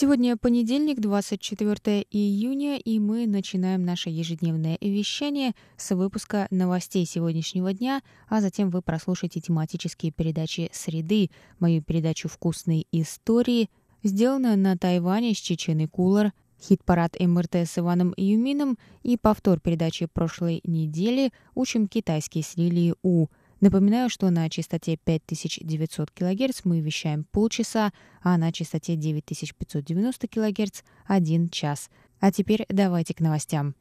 Сегодня понедельник, 24 июня, и мы начинаем наше ежедневное вещание с выпуска новостей сегодняшнего дня, а затем вы прослушаете тематические передачи «Среды», мою передачу «Вкусные истории», сделанную на Тайване с Чеченой Кулар, хит-парад МРТ с Иваном Юмином и повтор передачи прошлой недели «Учим китайский с Лилией У», Напоминаю, что на частоте 5900 кГц мы вещаем полчаса, а на частоте 9590 кГц — один час. А теперь давайте к новостям.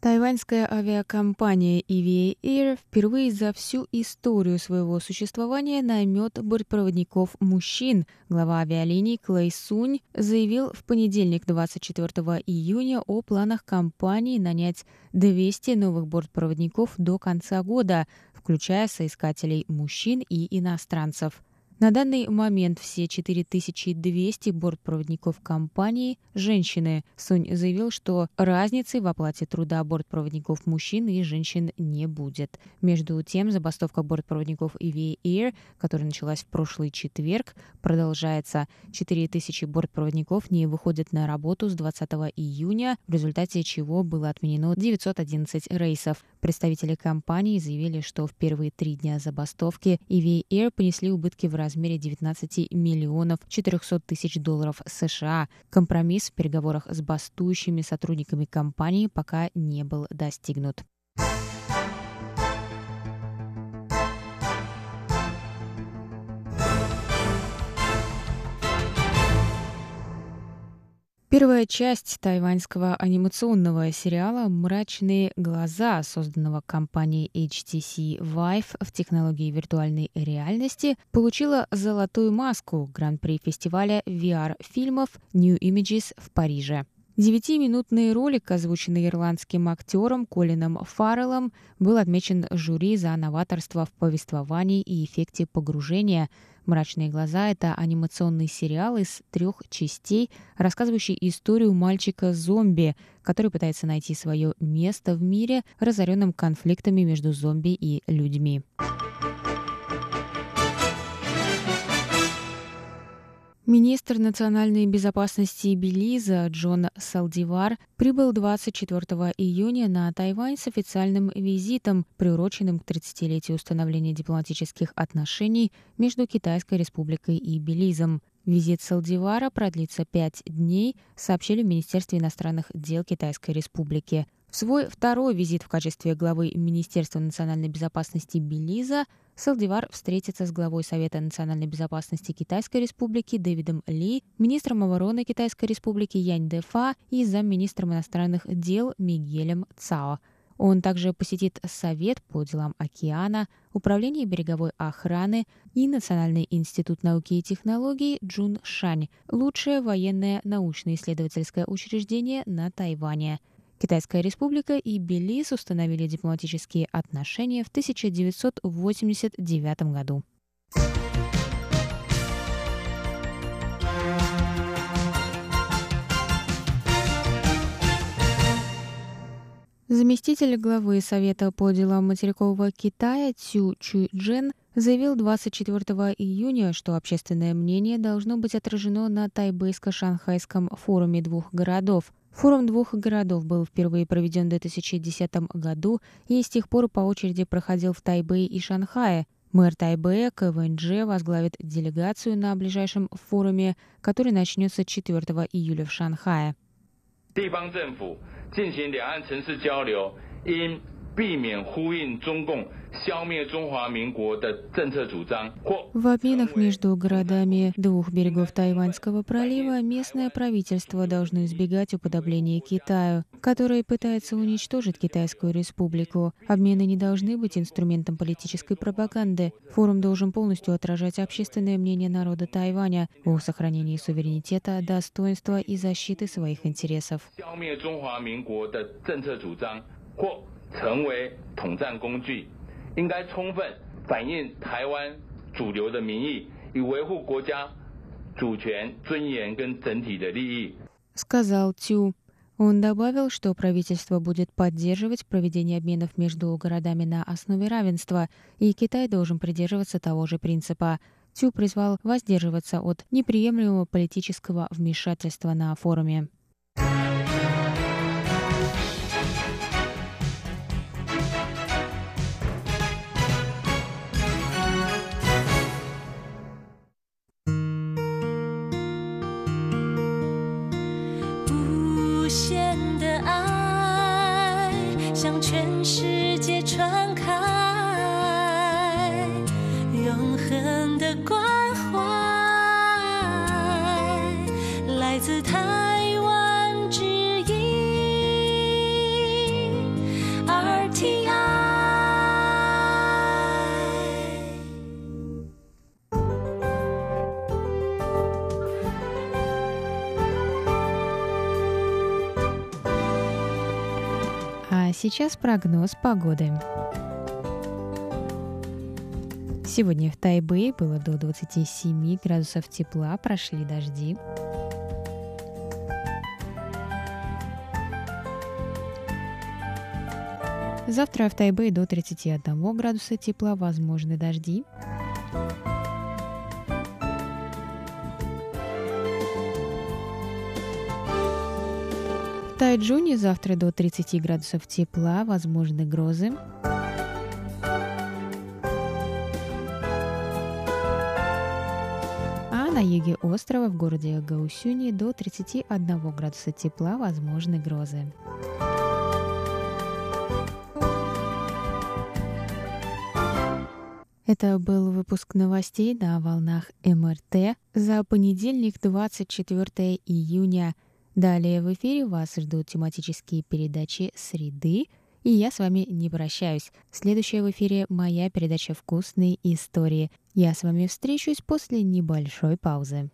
Тайваньская авиакомпания EVA Air впервые за всю историю своего существования наймет бортпроводников мужчин. Глава авиалиний Клей Сунь заявил в понедельник 24 июня о планах компании нанять 200 новых бортпроводников до конца года, включая соискателей мужчин и иностранцев. На данный момент все 4200 бортпроводников компании – женщины. Сунь заявил, что разницы в оплате труда бортпроводников мужчин и женщин не будет. Между тем, забастовка бортпроводников EVA Air, которая началась в прошлый четверг, продолжается. 4000 бортпроводников не выходят на работу с 20 июня, в результате чего было отменено 911 рейсов. Представители компании заявили, что в первые три дня забастовки EVA Air понесли убытки в размере размере 19 миллионов 400 тысяч долларов США. Компромисс в переговорах с бастующими сотрудниками компании пока не был достигнут. Первая часть тайваньского анимационного сериала «Мрачные глаза», созданного компанией HTC Vive в технологии виртуальной реальности, получила «Золотую маску» Гран-при фестиваля VR-фильмов New Images в Париже. Девятиминутный ролик, озвученный ирландским актером Колином Фарреллом, был отмечен жюри за новаторство в повествовании и эффекте погружения – «Мрачные глаза» — это анимационный сериал из трех частей, рассказывающий историю мальчика-зомби, который пытается найти свое место в мире, разоренном конфликтами между зомби и людьми. Министр национальной безопасности Белиза Джон Салдивар прибыл 24 июня на Тайвань с официальным визитом, приуроченным к 30-летию установления дипломатических отношений между Китайской республикой и Белизом. Визит Салдивара продлится пять дней, сообщили в Министерстве иностранных дел Китайской республики. В свой второй визит в качестве главы Министерства национальной безопасности Белиза Салдивар встретится с главой Совета национальной безопасности Китайской Республики Дэвидом Ли, министром обороны Китайской Республики Янь Дэфа и замминистром иностранных дел Мигелем Цао. Он также посетит Совет по делам океана, Управление береговой охраны и Национальный институт науки и технологий Джун Шань, лучшее военное научно-исследовательское учреждение на Тайване – Китайская республика и Белиз установили дипломатические отношения в 1989 году. Заместитель главы Совета по делам материкового Китая Цю Чуйджен заявил 24 июня, что общественное мнение должно быть отражено на Тайбэйско-Шанхайском форуме двух городов – Форум двух городов был впервые проведен в 2010 году и с тех пор по очереди проходил в Тайбэе и Шанхае. Мэр Тайбэя КВНЖ возглавит делегацию на ближайшем форуме, который начнется 4 июля в Шанхае. 避免呼应中共消灭中华民国的政策主张，或 В обменах между городами двух берегов Тайваньского пролива местное правительство должно избегать уподобления Китаю, который пытается уничтожить Китайскую республику. Обмены не должны быть инструментом политической пропаганды. Форум должен полностью отражать общественное мнение народа Тайваня о сохранении суверенитета, достоинства и защиты своих интересов. 消灭中华民国的政策主张，或 成为统战工具，应该充分反映台湾主流的民意，以维护国家主权、尊严跟整体的利益。 сказал Тю. Он добавил, что правительство будет поддерживать проведение обменов между городами на основе равенства, и Китай должен придерживаться того же принципа. Тю призвал воздерживаться от неприемлемого политического вмешательства на форуме. “ Сейчас прогноз погоды. Сегодня в Тайбэе было до 27 градусов тепла, прошли дожди. Завтра в Тайбэе до 31 градуса тепла, возможны дожди. Тайджуне завтра до 30 градусов тепла, возможны грозы. А на юге острова в городе Гаусюни до 31 градуса тепла, возможны грозы. Это был выпуск новостей на волнах МРТ за понедельник, 24 июня. Далее в эфире вас ждут тематические передачи «Среды», и я с вами не прощаюсь. Следующая в эфире моя передача «Вкусные истории». Я с вами встречусь после небольшой паузы.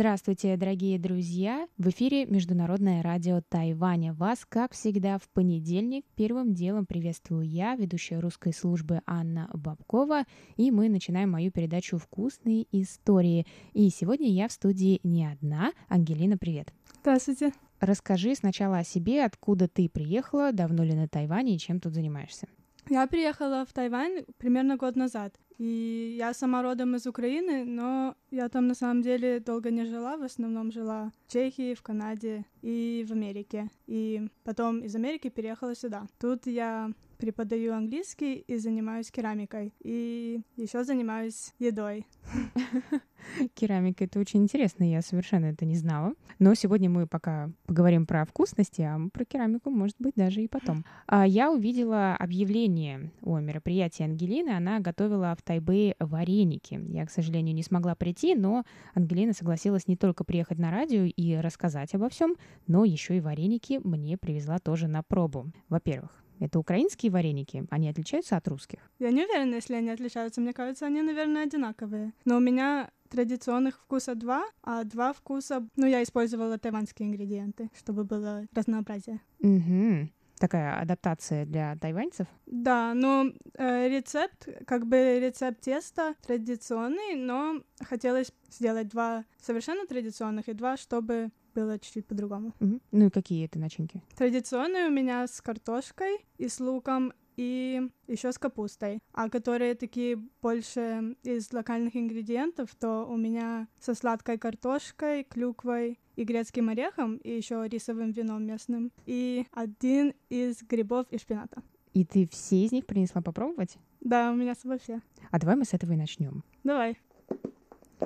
Здравствуйте, дорогие друзья! В эфире Международное радио Тайваня. Вас, как всегда, в понедельник первым делом приветствую я, ведущая русской службы Анна Бабкова, и мы начинаем мою передачу «Вкусные истории». И сегодня я в студии не одна. Ангелина, привет! Здравствуйте. Расскажи сначала о себе, откуда ты приехала, давно ли на Тайване и чем тут занимаешься. Я приехала в Тайвань примерно год назад. И я сама родом из Украины, но я там на самом деле долго не жила, в основном жила в Чехии, в Канаде и в Америке. И потом из Америки переехала сюда. Тут я преподаю английский и занимаюсь керамикой. И еще занимаюсь едой. Керамика — это очень интересно, я совершенно это не знала. Но сегодня мы пока поговорим про вкусности, а про керамику, может быть, даже и потом. А Я увидела объявление о мероприятии Ангелины. Она готовила в Тайбэе вареники. Я, к сожалению, не смогла прийти, но Ангелина согласилась не только приехать на радио и рассказать обо всем, но еще и вареники мне привезла тоже на пробу. Во-первых, это украинские вареники, они отличаются от русских. Я не уверена, если они отличаются. Мне кажется, они, наверное, одинаковые. Но у меня традиционных вкуса два, а два вкуса... Ну, я использовала тайваньские ингредиенты, чтобы было разнообразие. Угу. Такая адаптация для тайваньцев? Да, но э, рецепт, как бы рецепт теста традиционный, но хотелось сделать два совершенно традиционных и два, чтобы было чуть-чуть по-другому. Мгм. Ну и какие это начинки? Традиционные у меня с картошкой и с луком и еще с капустой. А которые такие больше из локальных ингредиентов, то у меня со сладкой картошкой, клюквой и грецким орехом, и еще рисовым вином местным. И один из грибов и шпината. И ты все из них принесла попробовать? Да, у меня с собой все. А давай мы с этого и начнем. Давай.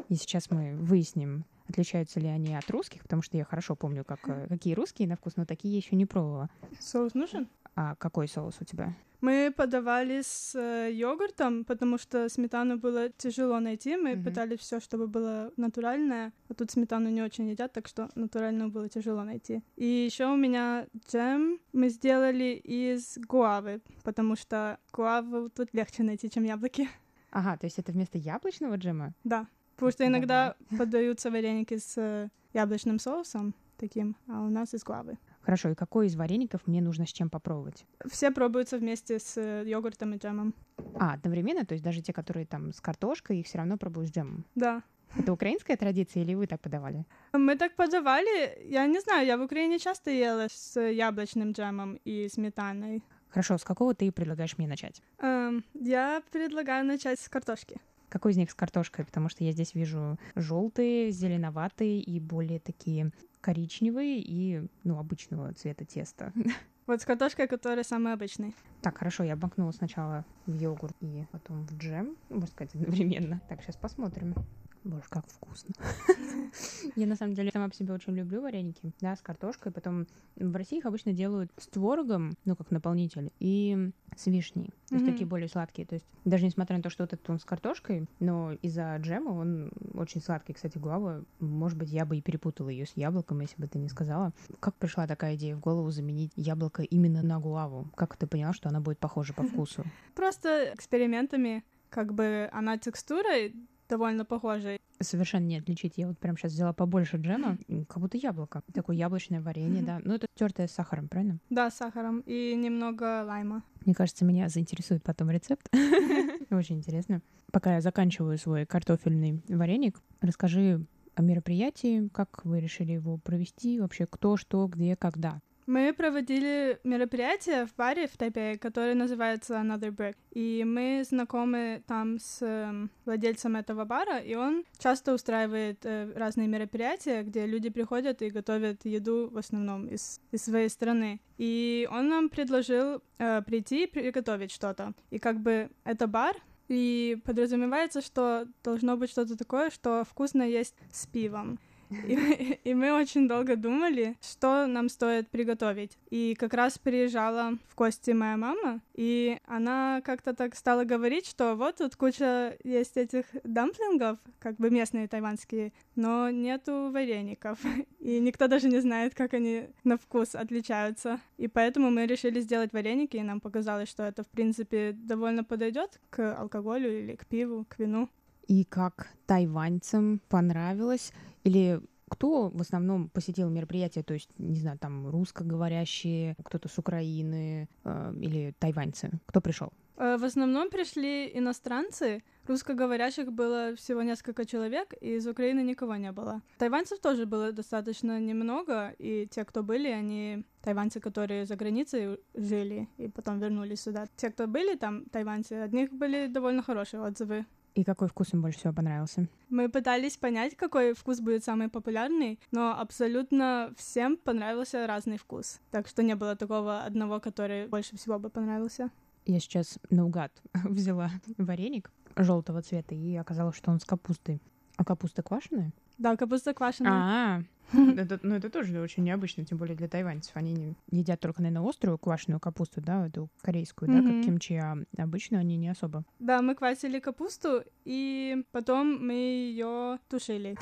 И сейчас мы выясним, отличаются ли они от русских, потому что я хорошо помню, как, э, какие русские на вкус, но такие я еще не пробовала. Соус нужен? А какой соус у тебя? Мы подавали с э, йогуртом, потому что сметану было тяжело найти. Мы Мгм. пытались все, чтобы было натуральное. А тут сметану не очень едят, так что натуральную было тяжело найти. И еще у меня джем мы сделали из гуавы, потому что гуаву тут легче найти, чем яблоки. Ага, то есть это вместо яблочного джема? Да. Потому что иногда подаются вареники с э, яблочным соусом таким, а у нас из гуавы. Хорошо, и какой из вареников мне нужно с чем попробовать? Все пробуются вместе с э, йогуртом и джемом. А, одновременно, то есть даже те, которые там с картошкой, их все равно пробую с джемом. Да. Это украинская традиция или вы так подавали? Мы так подавали, я не знаю, я в Украине часто ела с яблочным джемом и сметаной. Хорошо, с какого ты предлагаешь мне начать? Эм, я предлагаю начать с картошки. Какой из них с картошкой? Потому что я здесь вижу желтые, зеленоватые и более такие коричневые и, ну, обычного цвета теста. Вот с картошкой, которая самый обычный. Так, хорошо, я макнула сначала в йогурт и потом в джем, можно сказать, одновременно. Так, сейчас посмотрим. Боже, как вкусно. Я на самом деле сама по себе очень люблю вареники, да, с картошкой. Потом в России их обычно делают с творогом, ну, как наполнитель, и с вишней. То есть такие более сладкие. То есть даже несмотря на то, что вот этот он с картошкой, но из-за джема он очень сладкий. Кстати, гуава, может быть, я бы и перепутала ее с яблоком, если бы ты не сказала. Как пришла такая идея в голову заменить яблоко именно на гуаву? Как ты поняла, что она будет похожа по вкусу? Просто экспериментами, как бы она текстурой довольно похожа. Совершенно не отличить. Я вот прям сейчас взяла побольше джема, как будто яблоко. Такое яблочное варенье, да. Ну, это тертое с сахаром, правильно? Да, с сахаром и немного лайма. Мне кажется, меня заинтересует потом рецепт. Очень интересно. Пока я заканчиваю свой картофельный вареник, расскажи о мероприятии, как вы решили его провести, вообще кто, что, где, когда. Мы проводили мероприятие в баре в Тайпе, которое называется Another Brick. И мы знакомы там с эм, владельцем этого бара, и он часто устраивает э, разные мероприятия, где люди приходят и готовят еду в основном из, из своей страны. И он нам предложил э, прийти и приготовить что-то. И как бы это бар, и подразумевается, что должно быть что-то такое, что вкусно есть с пивом. И, и мы очень долго думали, что нам стоит приготовить. И как раз приезжала в гости моя мама, и она как-то так стала говорить, что вот тут куча есть этих дамплингов, как бы местные тайваньские, но нету вареников. И никто даже не знает, как они на вкус отличаются. И поэтому мы решили сделать вареники, и нам показалось, что это, в принципе, довольно подойдет к алкоголю или к пиву, к вину. И как тайваньцам понравилось? Или кто в основном посетил мероприятие? То есть, не знаю, там русскоговорящие, кто-то с Украины э, или тайваньцы? Кто пришел? Э, В основном пришли иностранцы. Русскоговорящих было всего несколько человек, и из Украины никого не было. Тайваньцев тоже было достаточно немного, и те, кто были, они тайваньцы, которые за границей жили и потом вернулись сюда. Те, кто были там, тайваньцы, от них были довольно хорошие отзывы. И какой вкус им больше всего понравился? Мы пытались понять, какой вкус будет самый популярный, но абсолютно всем понравился разный вкус. Так что не было такого одного, который больше всего бы понравился. Я сейчас наугад взяла вареник желтого цвета, и оказалось, что он с капустой. А капуста квашеная? Да, капуста квашеная. А, это, ну это тоже очень необычно, тем более для тайваньцев. Они не- едят только, наверное, острую квашеную капусту, да, эту корейскую, да, Мгм. как кимчи, а обычно они не особо. Да, мы квасили капусту, и потом мы ее тушили.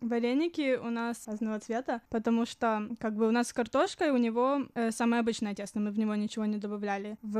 Вареники у нас разного цвета, потому что как бы у нас с картошкой у него э, самое обычное тесто, мы в него ничего не добавляли. В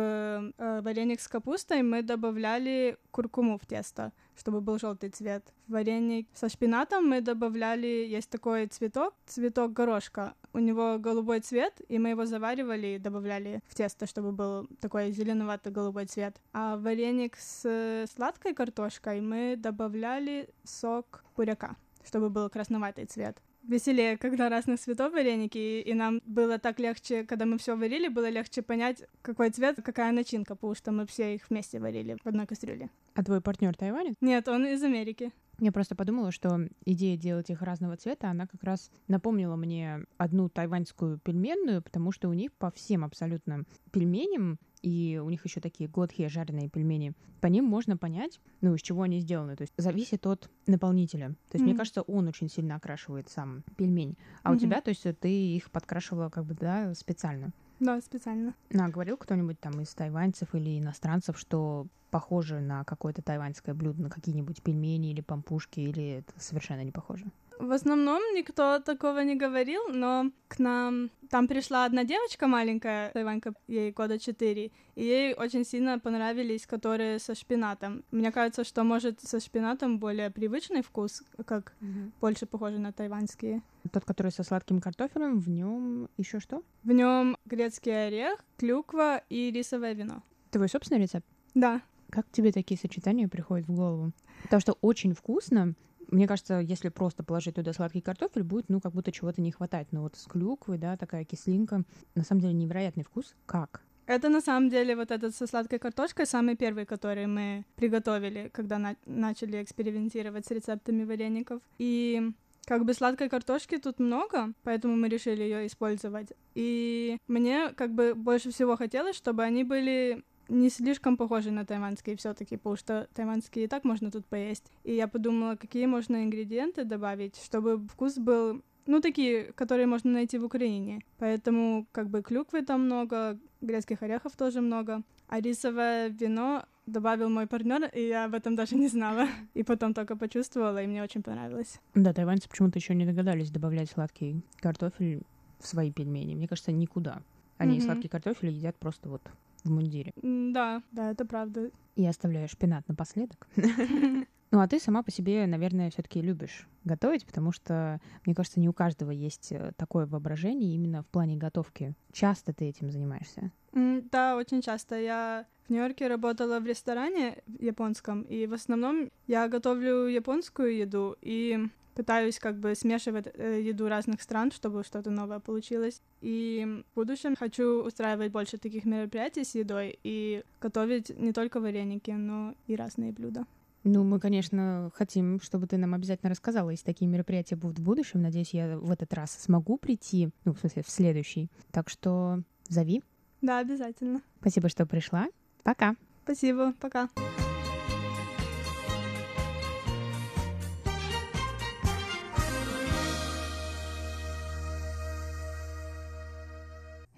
э, вареник с капустой мы добавляли куркуму в тесто, чтобы был желтый цвет. В вареник со шпинатом мы добавляли, есть такой цветок, цветок горошка. У него голубой цвет, и мы его заваривали и добавляли в тесто, чтобы был такой зеленовато-голубой цвет. А вареник с э, сладкой картошкой мы добавляли сок буряка чтобы был красноватый цвет. Веселее, когда разных цветов вареники, и, нам было так легче, когда мы все варили, было легче понять, какой цвет, какая начинка, потому что мы все их вместе варили в одной кастрюле. А твой партнер тайванец? Нет, он из Америки. Я просто подумала, что идея делать их разного цвета, она как раз напомнила мне одну тайваньскую пельменную, потому что у них по всем абсолютно пельменям и у них еще такие годхи жареные пельмени. По ним можно понять, ну, из чего они сделаны. То есть зависит от наполнителя. То есть, mm мне кажется, он очень сильно окрашивает сам пельмень. А mm-hmm. у тебя, то есть, ты их подкрашивала как бы, да, специально. Да, специально. Ну, а говорил кто-нибудь там из тайваньцев или иностранцев, что похоже на какое-то тайваньское блюдо, на какие-нибудь пельмени или пампушки, или это совершенно не похоже? В основном никто такого не говорил, но к нам там пришла одна девочка маленькая, Тайванька, ей года четыре, и ей очень сильно понравились, которые со шпинатом. Мне кажется, что может со шпинатом более привычный вкус, как mm-hmm. больше похоже на тайваньские. Тот, который со сладким картофелем, в нем еще что? В нем грецкий орех, клюква и рисовое вино. Твой собственный рецепт? Да. Как тебе такие сочетания приходят в голову? Потому что очень вкусно, мне кажется, если просто положить туда сладкий картофель, будет, ну, как будто чего-то не хватать. Но вот с клюквой, да, такая кислинка. На самом деле невероятный вкус. Как? Это на самом деле вот этот со сладкой картошкой самый первый, который мы приготовили, когда на- начали экспериментировать с рецептами вареников. И как бы сладкой картошки тут много, поэтому мы решили ее использовать. И мне как бы больше всего хотелось, чтобы они были не слишком похожи на тайваньские все-таки, потому что тайваньские и так можно тут поесть. И я подумала, какие можно ингредиенты добавить, чтобы вкус был ну, такие, которые можно найти в Украине. Поэтому, как бы, клюквы там много, грецких орехов тоже много. А рисовое вино добавил мой партнер, и я об этом даже не знала. И потом только почувствовала, и мне очень понравилось. Да, тайваньцы почему-то еще не догадались добавлять сладкий картофель в свои пельмени. Мне кажется, никуда. Они mm-hmm. сладкий картофель едят просто вот в мундире. Да, да, это правда. И оставляю шпинат напоследок. Ну, а ты сама по себе, наверное, все-таки любишь готовить, потому что, мне кажется, не у каждого есть э, такое воображение именно в плане готовки. Часто ты этим занимаешься? Да, очень часто. Я в Нью-Йорке работала в ресторане японском, и в основном я готовлю японскую еду, и пытаюсь как бы смешивать э, еду разных стран, чтобы что-то новое получилось. И в будущем хочу устраивать больше таких мероприятий с едой и готовить не только вареники, но и разные блюда. Ну, мы, конечно, хотим, чтобы ты нам обязательно рассказала, если такие мероприятия будут в будущем. Надеюсь, я в этот раз смогу прийти, ну, в смысле, в следующий. Так что зови. Да, обязательно. Спасибо, что пришла. Пока. Спасибо, пока.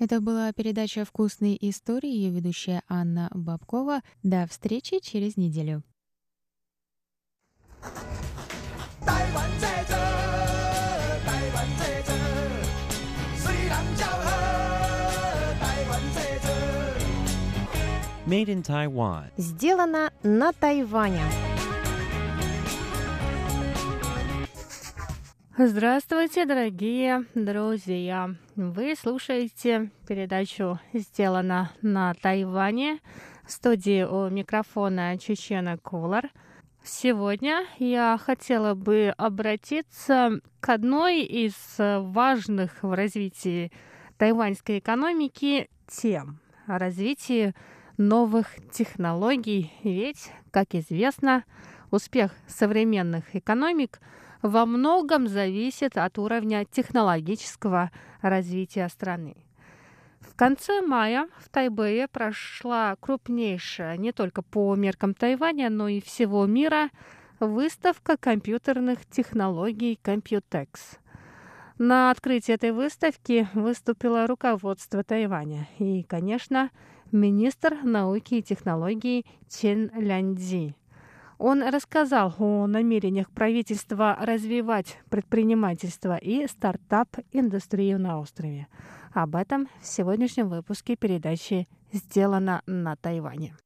Это была передача «Вкусные истории», ее ведущая Анна Бабкова. До встречи через неделю. Made in Taiwan. Сделано на Тайване. Здравствуйте, дорогие друзья! Вы слушаете передачу «Сделано на Тайване» в студии у микрофона Чечена Кулар. Сегодня я хотела бы обратиться к одной из важных в развитии тайваньской экономики тем – развитии новых технологий. Ведь, как известно, успех современных экономик – во многом зависит от уровня технологического развития страны. В конце мая в Тайбэе прошла крупнейшая не только по меркам Тайваня, но и всего мира выставка компьютерных технологий Computex. На открытии этой выставки выступило руководство Тайваня и, конечно, министр науки и технологий Чен Ляндзи. Он рассказал о намерениях правительства развивать предпринимательство и стартап-индустрию на острове. Об этом в сегодняшнем выпуске передачи «Сделано на Тайване».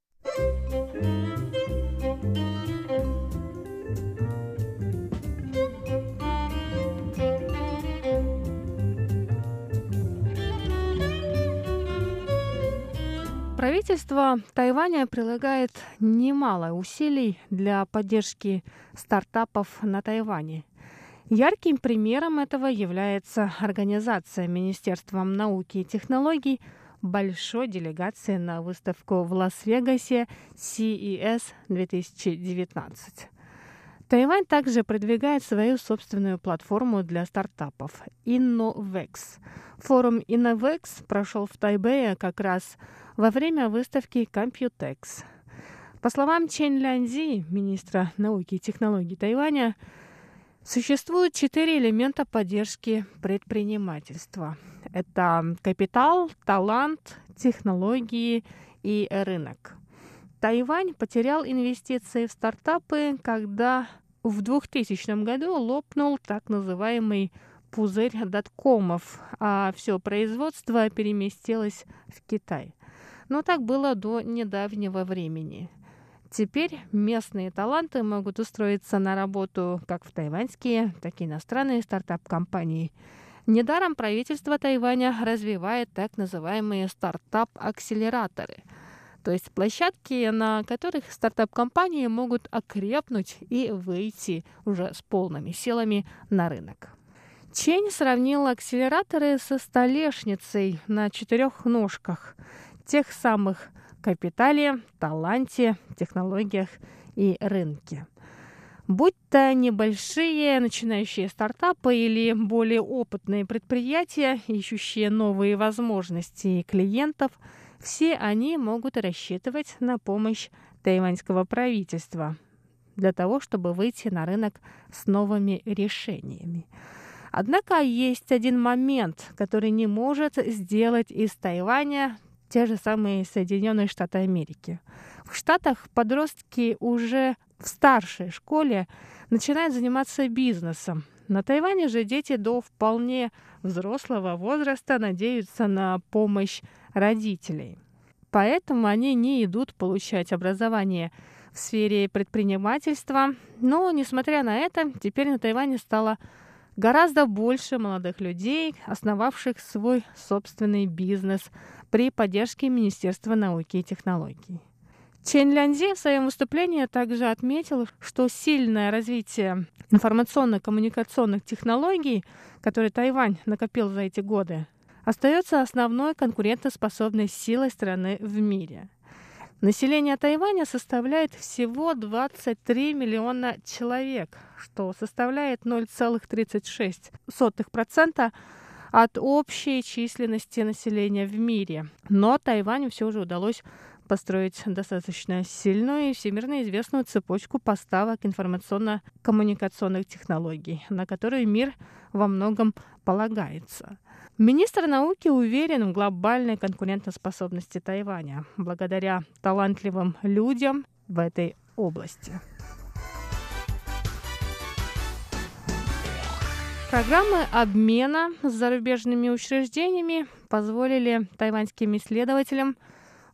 Правительство Тайваня прилагает немало усилий для поддержки стартапов на Тайване. Ярким примером этого является организация Министерством науки и технологий большой делегации на выставку в Лас-Вегасе CES 2019. Тайвань также продвигает свою собственную платформу для стартапов InnoVex. Форум InnoVex прошел в Тайбэе как раз во время выставки Computex. По словам Чен Лянзи, министра науки и технологий Тайваня, существует четыре элемента поддержки предпринимательства. Это капитал, талант, технологии и рынок. Тайвань потерял инвестиции в стартапы, когда в 2000 году лопнул так называемый пузырь доткомов, а все производство переместилось в Китай. Но так было до недавнего времени. Теперь местные таланты могут устроиться на работу как в тайваньские, так и иностранные стартап-компании. Недаром правительство Тайваня развивает так называемые стартап-акселераторы, то есть площадки, на которых стартап-компании могут окрепнуть и выйти уже с полными силами на рынок. Чень сравнил акселераторы со столешницей на четырех ножках – тех самых капитале, таланте, технологиях и рынке. Будь то небольшие начинающие стартапы или более опытные предприятия, ищущие новые возможности и клиентов, все они могут рассчитывать на помощь тайваньского правительства для того, чтобы выйти на рынок с новыми решениями. Однако есть один момент, который не может сделать из Тайваня те же самые Соединенные Штаты Америки. В Штатах подростки уже в старшей школе начинают заниматься бизнесом. На Тайване же дети до вполне взрослого возраста надеются на помощь родителей. Поэтому они не идут получать образование в сфере предпринимательства. Но, несмотря на это, теперь на Тайване стало гораздо больше молодых людей, основавших свой собственный бизнес при поддержке Министерства науки и технологий. Чен Лянзи в своем выступлении также отметил, что сильное развитие информационно-коммуникационных технологий, которые Тайвань накопил за эти годы, остается основной конкурентоспособной силой страны в мире. Население Тайваня составляет всего 23 миллиона человек, что составляет 0,36% от общей численности населения в мире. Но Тайваню все же удалось построить достаточно сильную и всемирно известную цепочку поставок информационно-коммуникационных технологий, на которую мир во многом полагается. Министр науки уверен в глобальной конкурентоспособности Тайваня благодаря талантливым людям в этой области. Программы обмена с зарубежными учреждениями позволили тайваньским исследователям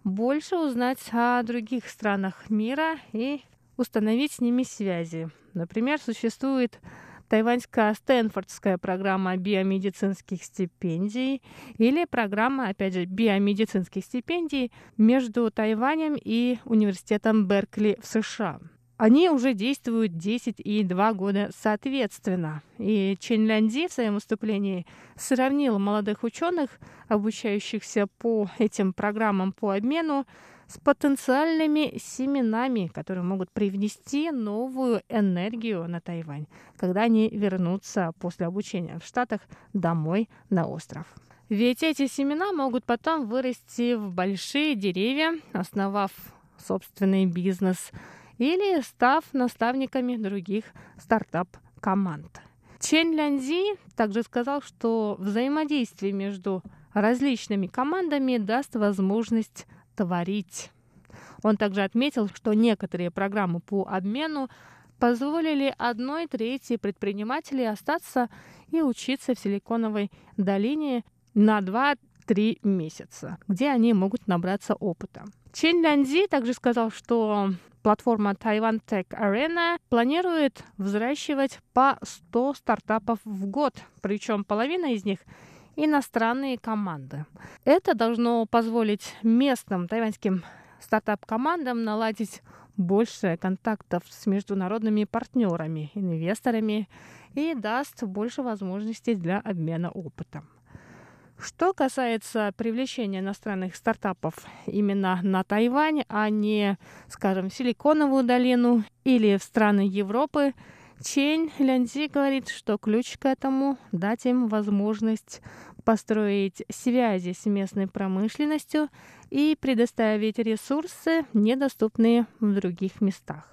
больше узнать о других странах мира и установить с ними связи. Например, существует тайваньская Стэнфордская программа биомедицинских стипендий или программа, опять же, биомедицинских стипендий между Тайванем и университетом Беркли в США. Они уже действуют 10 и 2 года соответственно. И Чен Лянди в своем выступлении сравнил молодых ученых, обучающихся по этим программам по обмену, с потенциальными семенами, которые могут привнести новую энергию на Тайвань, когда они вернутся после обучения в Штатах домой на остров. Ведь эти семена могут потом вырасти в большие деревья, основав собственный бизнес – или став наставниками других стартап-команд. Чен Лянзи также сказал, что взаимодействие между различными командами даст возможность творить. Он также отметил, что некоторые программы по обмену позволили одной трети предпринимателей остаться и учиться в Силиконовой долине на 2-3 месяца, где они могут набраться опыта. Чен Лянзи также сказал, что платформа Taiwan Tech Arena планирует взращивать по 100 стартапов в год, причем половина из них иностранные команды. Это должно позволить местным тайваньским стартап-командам наладить больше контактов с международными партнерами, инвесторами и даст больше возможностей для обмена опытом. Что касается привлечения иностранных стартапов именно на Тайвань, а не, скажем, в Силиконовую долину или в страны Европы, Чень Лянзи говорит, что ключ к этому – дать им возможность построить связи с местной промышленностью и предоставить ресурсы, недоступные в других местах.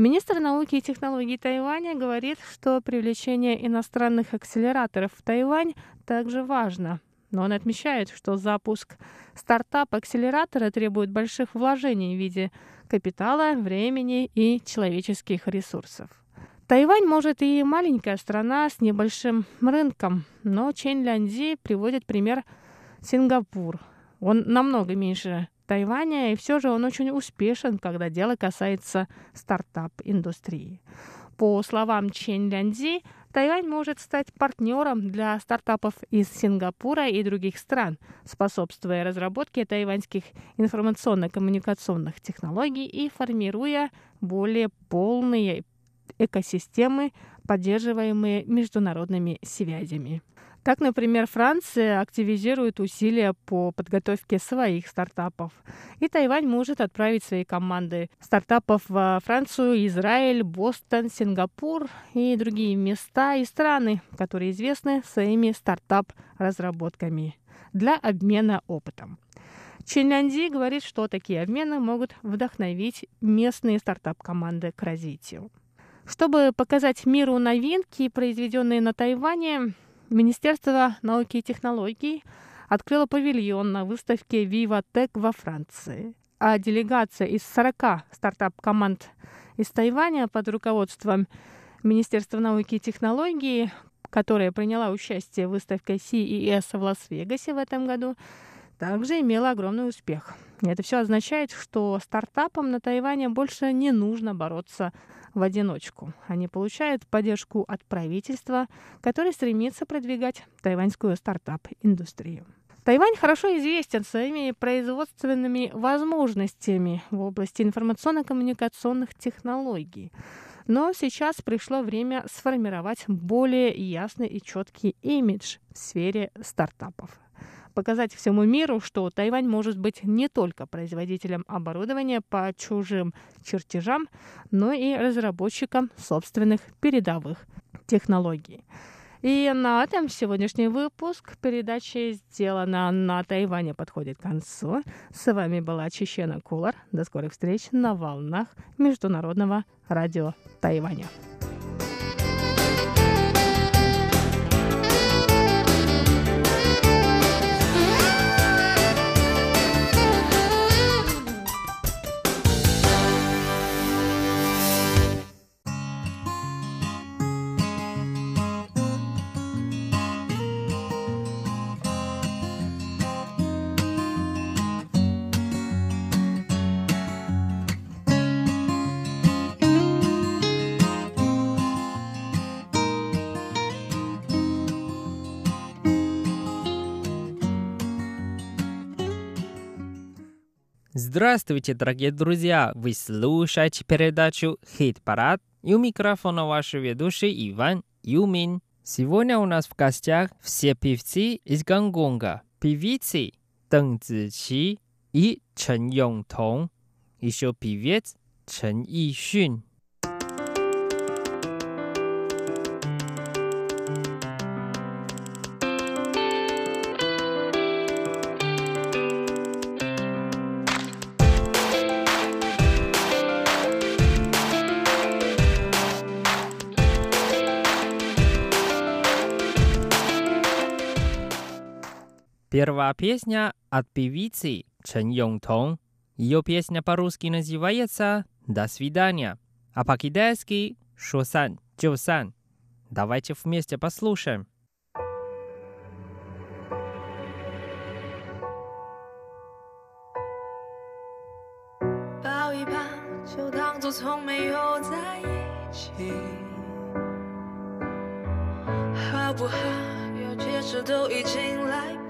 Министр науки и технологий Тайваня говорит, что привлечение иностранных акселераторов в Тайвань также важно. Но он отмечает, что запуск стартап-акселератора требует больших вложений в виде капитала, времени и человеческих ресурсов. Тайвань, может, и маленькая страна с небольшим рынком, но Чен Лянзи приводит пример Сингапур. Он намного меньше Тайваня, и все же он очень успешен, когда дело касается стартап-индустрии. По словам Чен Лянзи, Тайвань может стать партнером для стартапов из Сингапура и других стран, способствуя разработке тайваньских информационно-коммуникационных технологий и формируя более полные экосистемы, поддерживаемые международными связями. Так, например, Франция активизирует усилия по подготовке своих стартапов. И Тайвань может отправить свои команды стартапов во Францию, Израиль, Бостон, Сингапур и другие места и страны, которые известны своими стартап-разработками для обмена опытом. Чинлянди говорит, что такие обмены могут вдохновить местные стартап-команды к развитию. Чтобы показать миру новинки, произведенные на Тайване, Министерство науки и технологий открыло павильон на выставке VivaTech во Франции. А делегация из 40 стартап-команд из Тайваня под руководством Министерства науки и технологий, которая приняла участие в выставке CES в Лас-Вегасе в этом году, также имела огромный успех. Это все означает, что стартапам на Тайване больше не нужно бороться в одиночку. Они получают поддержку от правительства, которое стремится продвигать тайваньскую стартап-индустрию. Тайвань хорошо известен своими производственными возможностями в области информационно-коммуникационных технологий. Но сейчас пришло время сформировать более ясный и четкий имидж в сфере стартапов показать всему миру, что Тайвань может быть не только производителем оборудования по чужим чертежам, но и разработчиком собственных передовых технологий. И на этом сегодняшний выпуск передачи «Сделано на Тайване» подходит к концу. С вами была Чечена Кулар. До скорых встреч на волнах Международного радио Тайваня. Здравствуйте, дорогие друзья! Вы слушаете передачу «Хит-парад» и у микрофона ваш ведущий Иван Юмин. Сегодня у нас в гостях все певцы из Гонконга. Певицы Дэн Цзичи и Чен Йонтong. Еще певец Чен Ишун. Первая песня от певицы Чен Йонг Тонг. Ее песня по-русски называется «До свидания», а по-китайски «Шосан Чосан». Давайте вместе послушаем. 抱一抱，就当作从没有在一起，好不好？要解释都已经来。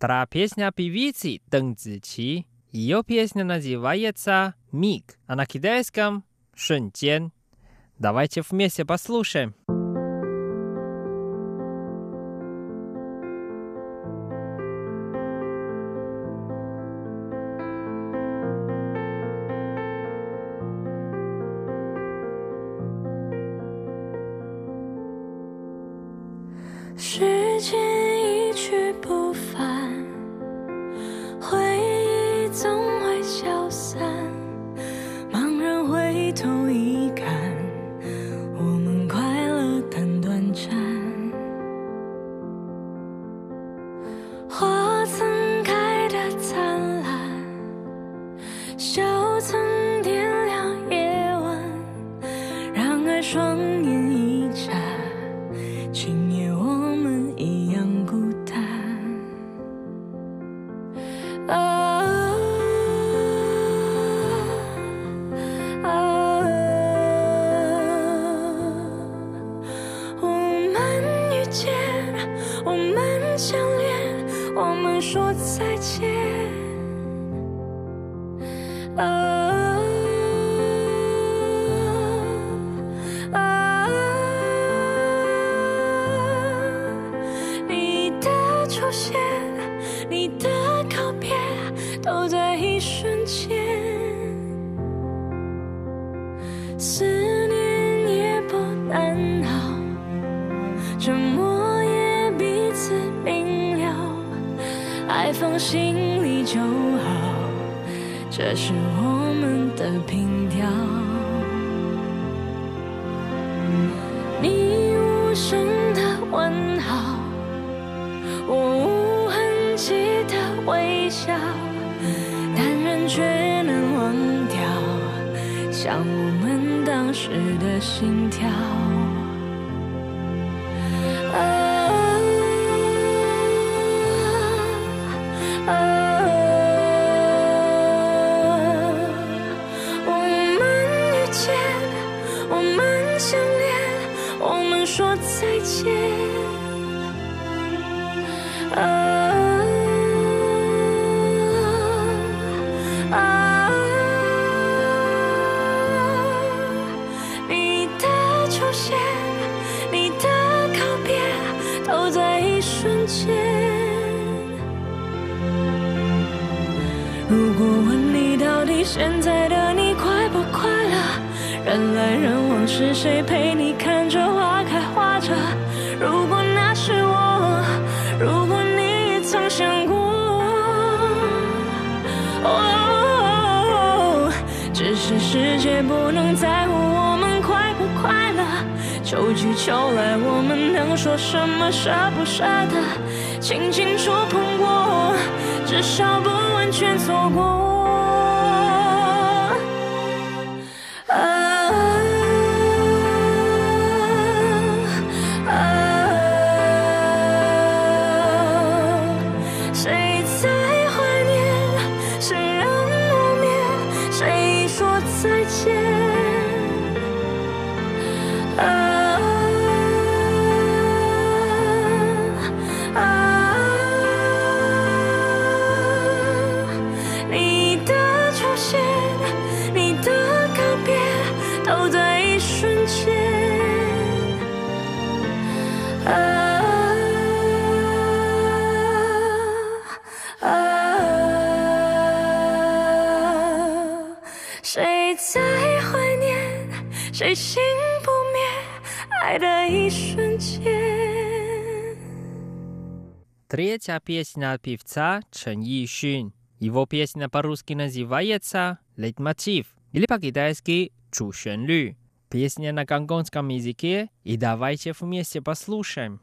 Вторая песня певицы Дэн Цзичи. Ее песня называется «Миг», а на китайском «Шэньчэн». Давайте вместе послушаем. 前。如果问你到底现在的你快不快乐，人来人往是谁陪你看着花开花着？如果那是我，如果你也曾想过，哦，只是世界不能在乎我。秋去秋来我们能说什么舍不舍得轻轻触碰过至少不完全错过。третья песня певца Чен Йишин. Его песня по-русски называется «Лейтмотив» или по-китайски «Чушенлю». Песня на гонконгском языке, и давайте вместе послушаем.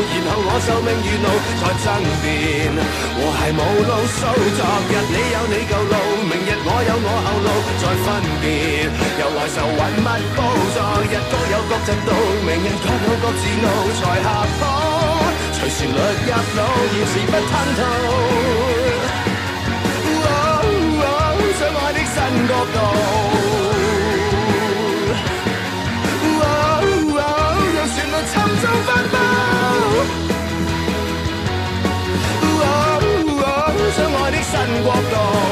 然后我受命于路在争辩和谐冇路数昨日你有你旧路明日我有我后路再分别由来愁云密布昨日各有各进度明日各有各自怒才下坡随旋律入脑现时不吞吐 wo 相爱的新角度 wo 有旋律沉重上我的新國度。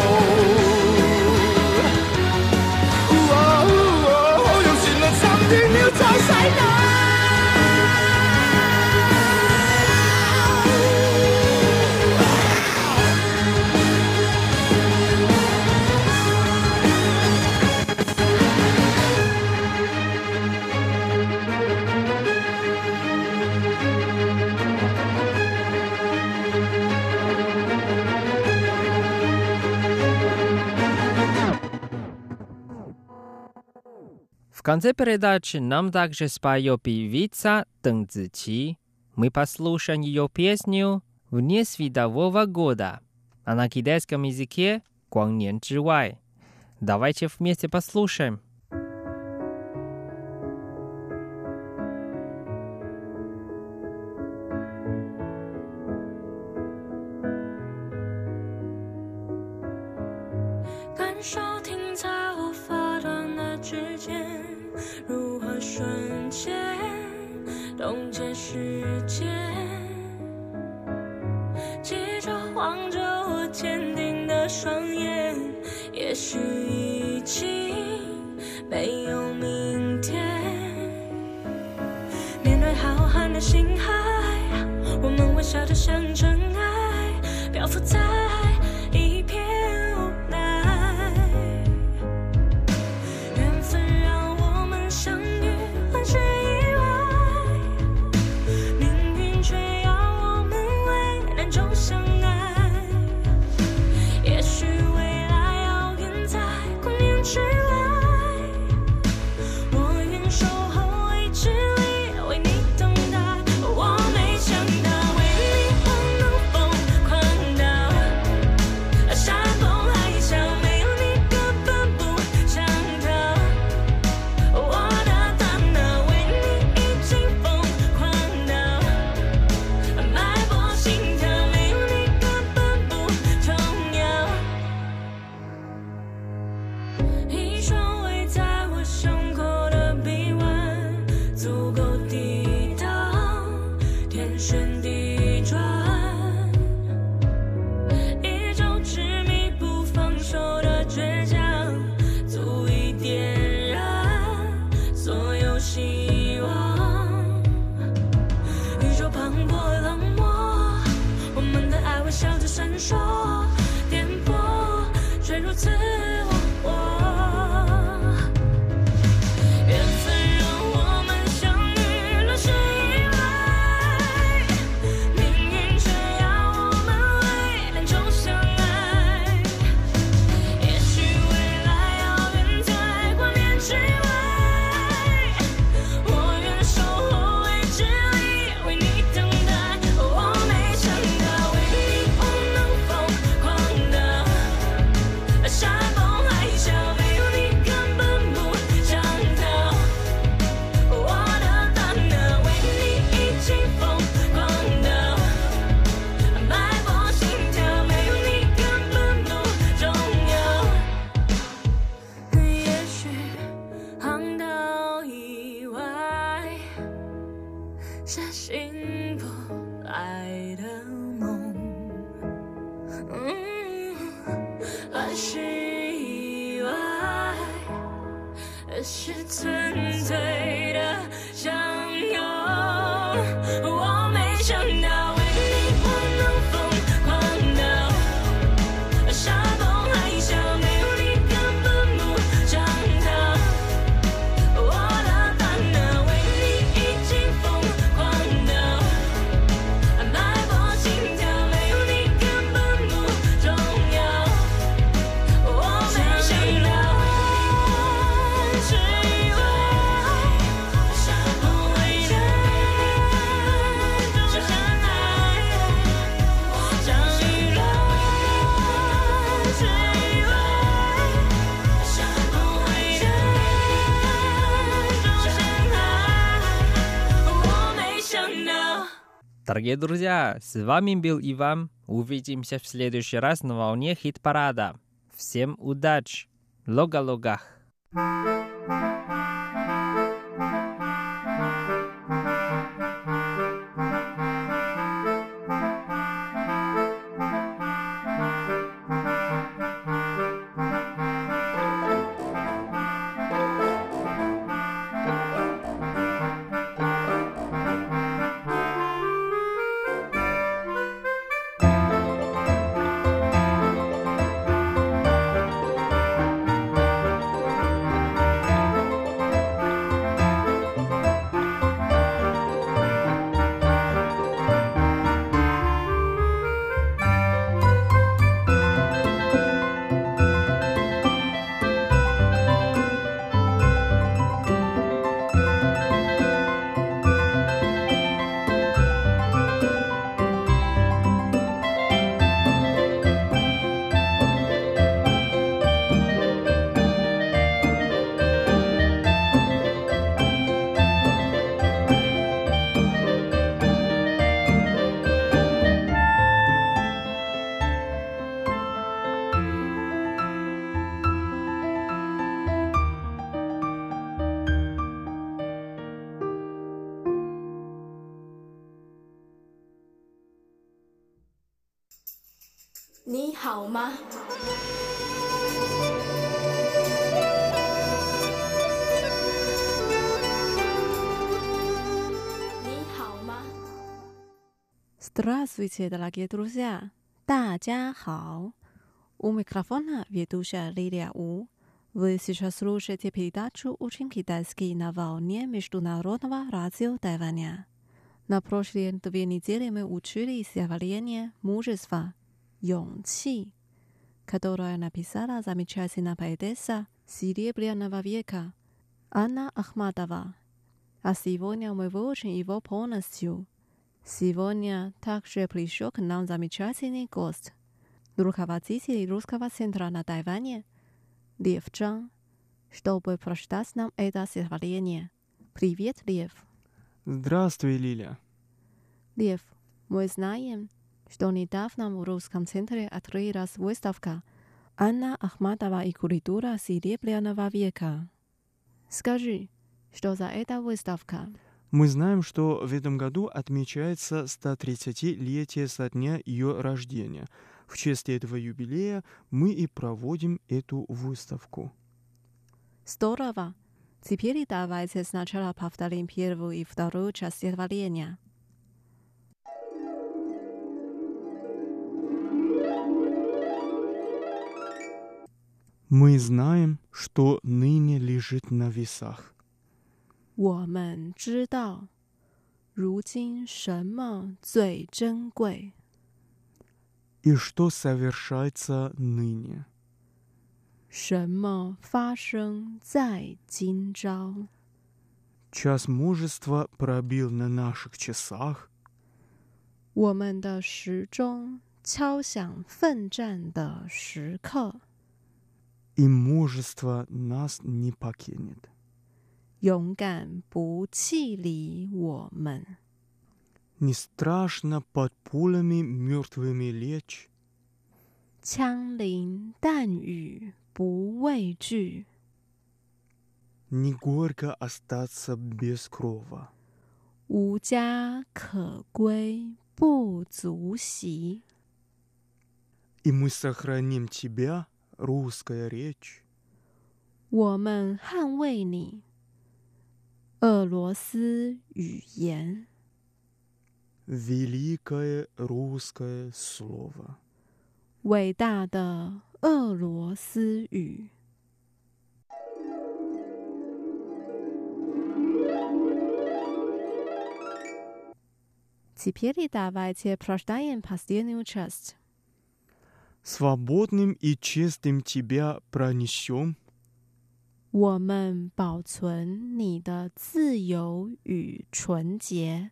конце передачи нам также споет певица Дэн Цзи. Мы послушаем ее песню «Вне свидового года», а на китайском языке «Гуаньян Чжуай». Давайте вместе послушаем. 感受。也许已经没有明天。面对浩瀚的星海我们微小得像尘埃漂浮在 Дорогие друзья, с вами был Иван. Увидимся в следующий раз на волне хит-парада. Всем удачи! Лога-логах! “你 Здравствуйте, дорогие друзья! 大家好! У микрофона ведущая Лилия У. Вы сейчас слушаете передачу «Учим китайский на волне Международного радио Тайваня». На прошлые две недели мы учили стихотворение «Мужество» «勇气», которое написала замечательная поэтесса Серебряного века Анна Ахматова. А сегодня мы выучим его полностью. Сегодня также пришел к нам замечательный гость, руководитель Русского центра на Тайване, Лев Чжан, чтобы прочитать нам это стихотворение. Привет, Лев. Здравствуй, Лиля. Лев, мы знаем, что недавно в Русском центре открылась выставка Анна Ахматова и культура Серебряного века. Скажи, что за эта выставка? Мы знаем, что в этом году отмечается 130-летие со дня ее рождения. В честь этого юбилея мы и проводим эту выставку. Здорово! Теперь давайте сначала повторим первую и вторую часть творения. Мы знаем, что ныне лежит на весах –我们知道，如今什么最珍贵， И что совершается ныне. 什么发生在今朝。 Час мужества пробил на наших часах, 我们的时钟敲响奋战的时刻， и мужество нас не покинет. 勇敢不弃离我们。 Не страшно под пулями мертвыми лечь, 枪林弹雨不畏惧， не горько остаться без крова. 无家可归不足惜。 И мы сохраним тебя, русская речь, 我们捍卫你， 俄罗斯语言， великое русское слово. 伟大的俄罗斯语。 Теперь давайте прочитаем последнюю часть. Свободным и честным тебя пронесем, 我们保存你的自由与纯洁，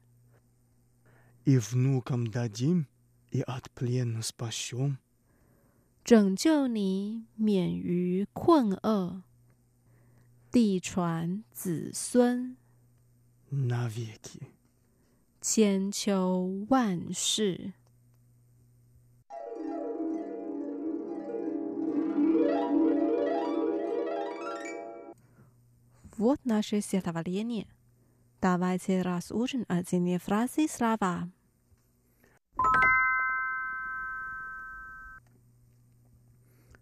и внукам дадим, и от плена спасем. 拯救你免于困厄，地传子孙， навеки. 千秋万世。 Вот наше стихотворение. Давайте разучим отдельные фразы и слова.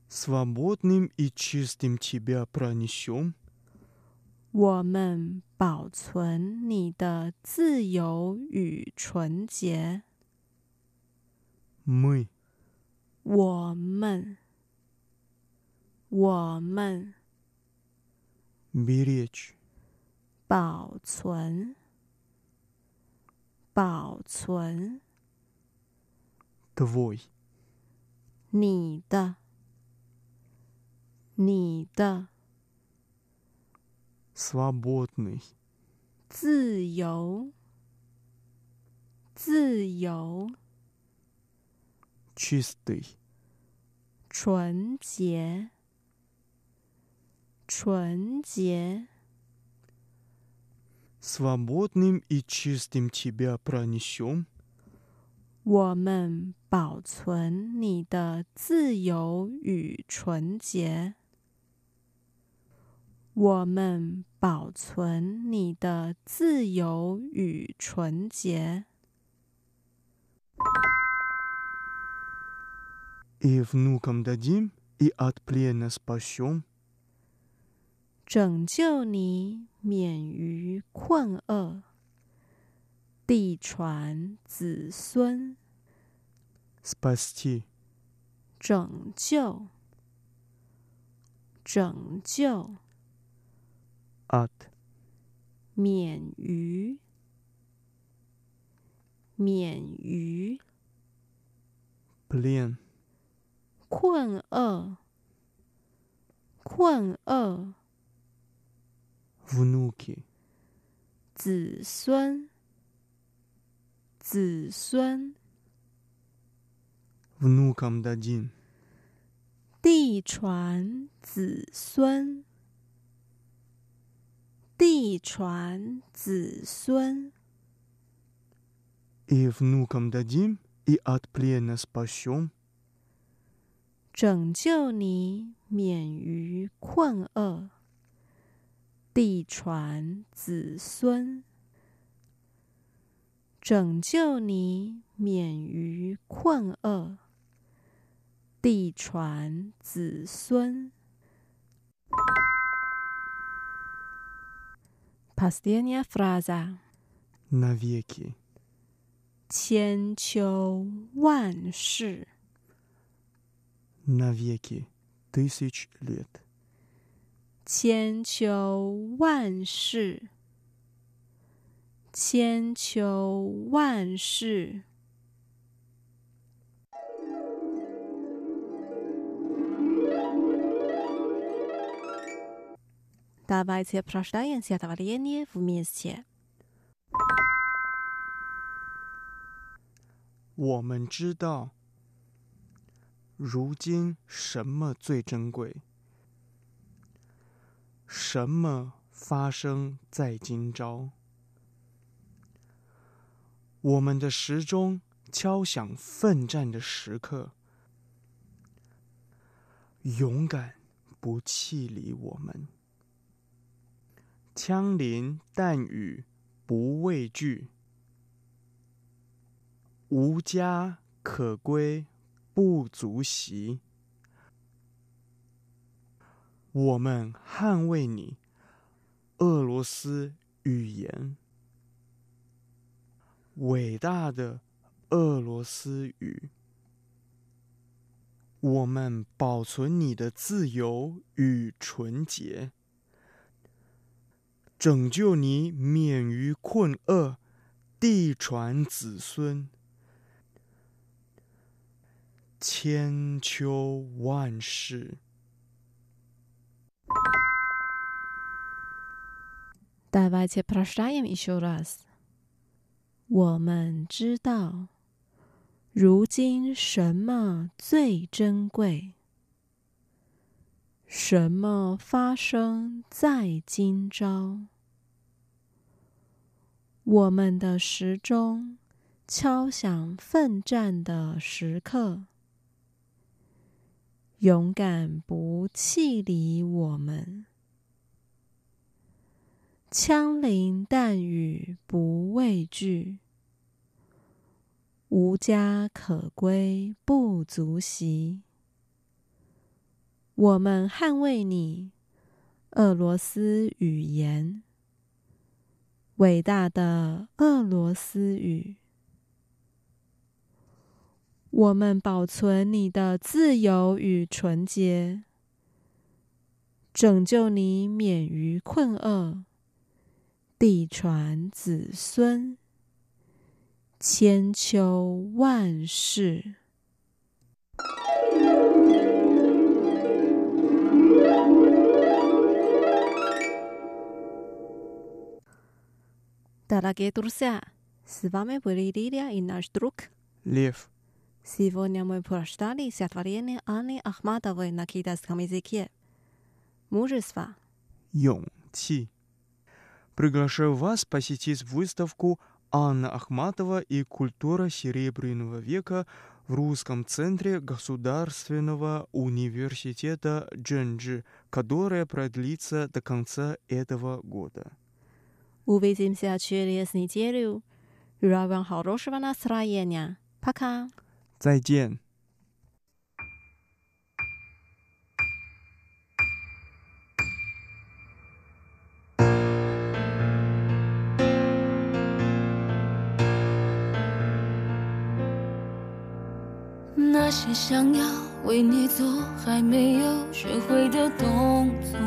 Свободным и чистым тебя пронесем, 我们保存你的自由与纯洁。 мы 我们，我们 беречь, 保存，保存 твой, 你的，你的 свободный, 自由，自由， чистый, 纯洁， 纯洁。 свободным и чистым тебя пронесем, 我们保存你的自由与纯洁。我们保存你的自由与纯洁， и внукам дадим, и от плена спасем, 拯救你免于困厄，地传子孙。 спасти, 拯救，拯救， от 免于，免于 плен, 困厄，困厄， внуки, 子孙，子孙， внукам дадим, 地传子孙，地传子孙， и внукам дадим, и от плена спасем, 拯救你免于困厄， 地传子孙，拯救你免于困厄，地传子孙。Последняя фраза. навеки, 千秋万世， навеки, тысяч лет. 千秋万世，千秋万世。我们知道，如今什么最珍贵？什么发生在今朝？我们的时钟敲响奋战的时刻，勇敢不弃离我们，枪林弹雨不畏惧，无家可归不足惜。我们捍卫你，俄罗斯语言，伟大的俄罗斯语。我们保存你的自由与纯洁，拯救你免于困厄，地传子孙，千秋万世。Давайте прочитаем еще раз. 我们知道，如今什么最珍贵？什么发生在今朝？我们的时钟敲响奋战的时刻， 勇敢不弃离我们。枪林弹雨不畏惧，无家可归不足惜。我们捍卫你，俄罗斯语言，伟大的俄罗斯语。我们保存你的自由与纯洁，拯救你免于困厄，地传子孙，千秋万世。Сегодня мы прочитали стихотворение Анны Ахматовой на китайском языке. Мужество. 勇气。Приглашаю вас посетить выставку Анна Ахматова и культура Серебряного века в Русском центре Государственного университета Дженджи, которая продлится до конца этого года. Увидимся через неделю. Желаю вам хорошего настроения. Пока. 再见。那些想要为你做还没有学会的动作，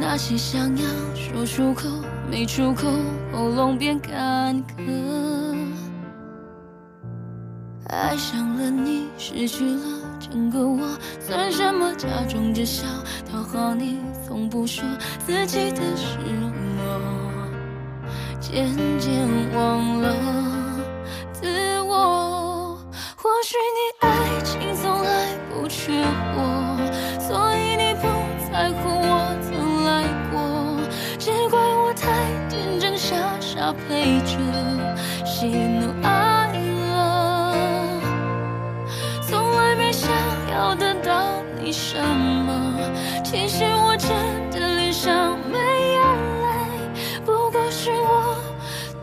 那些想要说出口没出口，喉咙变干渴。爱上了你，失去了整个我，算什么？假装着笑，讨好你，从不说自己的失落，渐渐忘了。自我，或许你爱情从来不缺我，所以你不在乎我曾来过。只怪我太天真，傻傻陪着，其实我真的脸上没眼泪，不过是我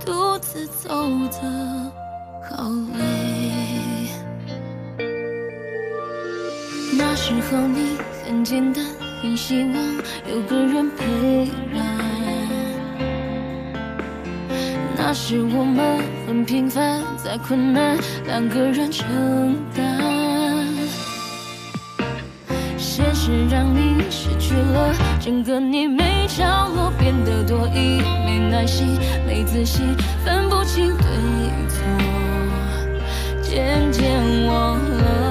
独自走的。好累。那时候你很简单，很希望有个人陪伴。那时我们很平凡，再困难两个人承担。是让你失去了整个你，没着落变得多疑，没耐心，没自信，分不清对错，渐渐忘了